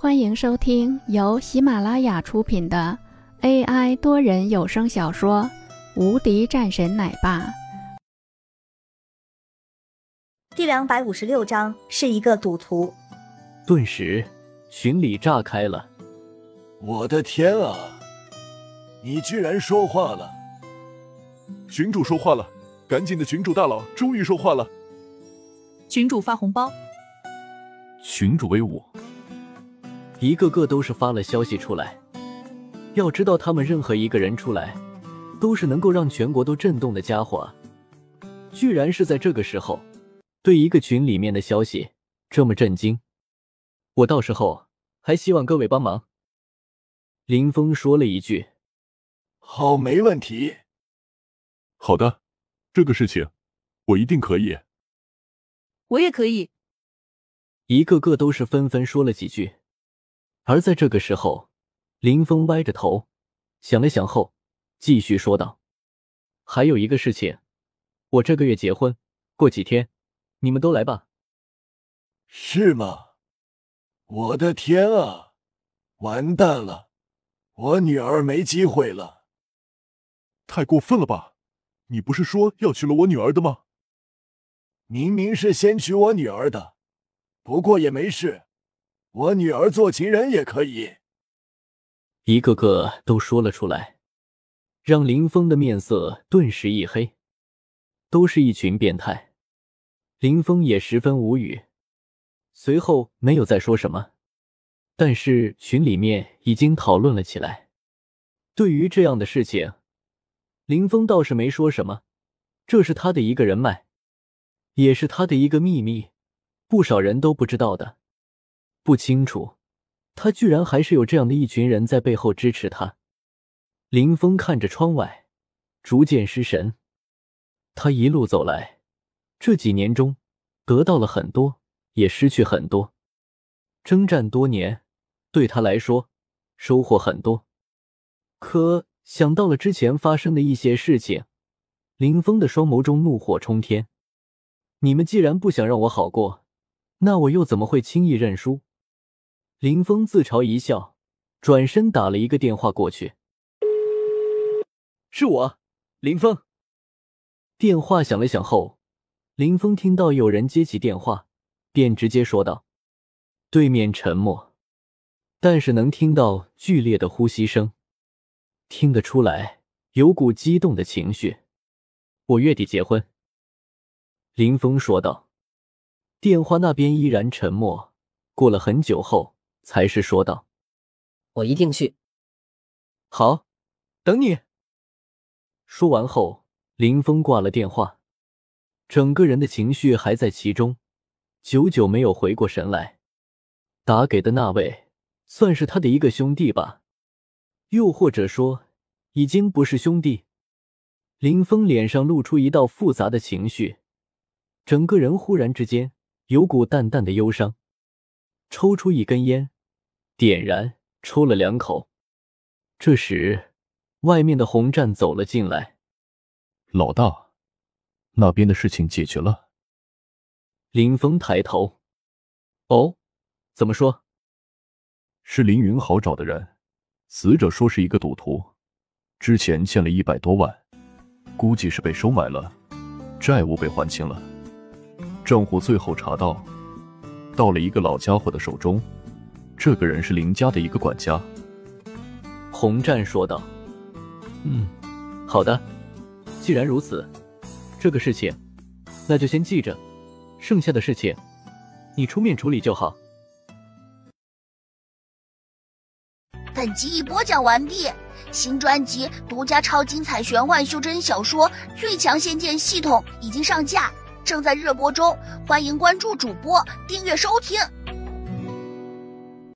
欢迎收听由喜马拉雅出品的 AI 多人有声小说《无敌战神奶爸》第两百五十六章，是一个赌徒。顿时，群里炸开了。我的天啊！你居然说话了！群主说话了，赶紧的！群主大佬终于说话了。群主发红包。群主威武。一个个都是发了消息出来，要知道他们任何一个人出来，都是能够让全国都震动的家伙，居然是在这个时候，对一个群里面的消息这么震惊，我到时候还希望各位帮忙。林峰说了一句：“好，没问题。”好的，这个事情我一定可以。我也可以。一个个都是纷纷说了几句。而在这个时候，林峰歪着头想了想后，继续说道：“还有一个事情，我这个月结婚，过几天你们都来吧。”是吗？我的天啊！完蛋了，我女儿没机会了！太过分了吧？你不是说要娶了我女儿的吗？明明是先娶我女儿的，不过也没事。我女儿做情人也可以，一个个都说了出来，让林峰的面色顿时一黑。都是一群变态，林峰也十分无语。随后没有再说什么，但是群里面已经讨论了起来。对于这样的事情，林峰倒是没说什么，这是他的一个人脉，也是他的一个秘密，不少人都不知道的。不清楚，他居然还是有这样的一群人在背后支持他。林峰看着窗外，逐渐失神。他一路走来，这几年中得到了很多，也失去很多。征战多年，对他来说收获很多。可想到了之前发生的一些事情，林峰的双眸中怒火冲天。你们既然不想让我好过，那我又怎么会轻易认输？林峰自嘲一笑，转身打了一个电话过去。是我，林峰。电话响了响后，林峰听到有人接起电话，便直接说道：“对面沉默，但是能听到剧烈的呼吸声，听得出来有股激动的情绪。”我月底结婚。林峰说道。电话那边依然沉默。过了很久后。才是说道：“我一定去。”好，等你。说完后，林峰挂了电话，整个人的情绪还在其中，久久没有回过神来。打给的那位算是他的一个兄弟吧，又或者说已经不是兄弟。林峰脸上露出一道复杂的情绪，整个人忽然之间有股淡淡的忧伤，抽出一根烟。点燃，抽了两口。这时，外面的红战走了进来。老大，那边的事情解决了。林峰抬头，哦，怎么说？是林云豪找的人，死者说是一个赌徒，之前欠了一百多万，估计是被收买了，债务被还清了，账户最后查到，到了一个老家伙的手中。这个人是林家的一个管家，洪战说道：“嗯，好的，既然如此，这个事情那就先记着，剩下的事情你出面处理就好。”本集已播讲完毕，新专辑独家超精彩玄幻修真小说《最强仙剑系统》已经上架，正在热播中，欢迎关注主播，订阅收听。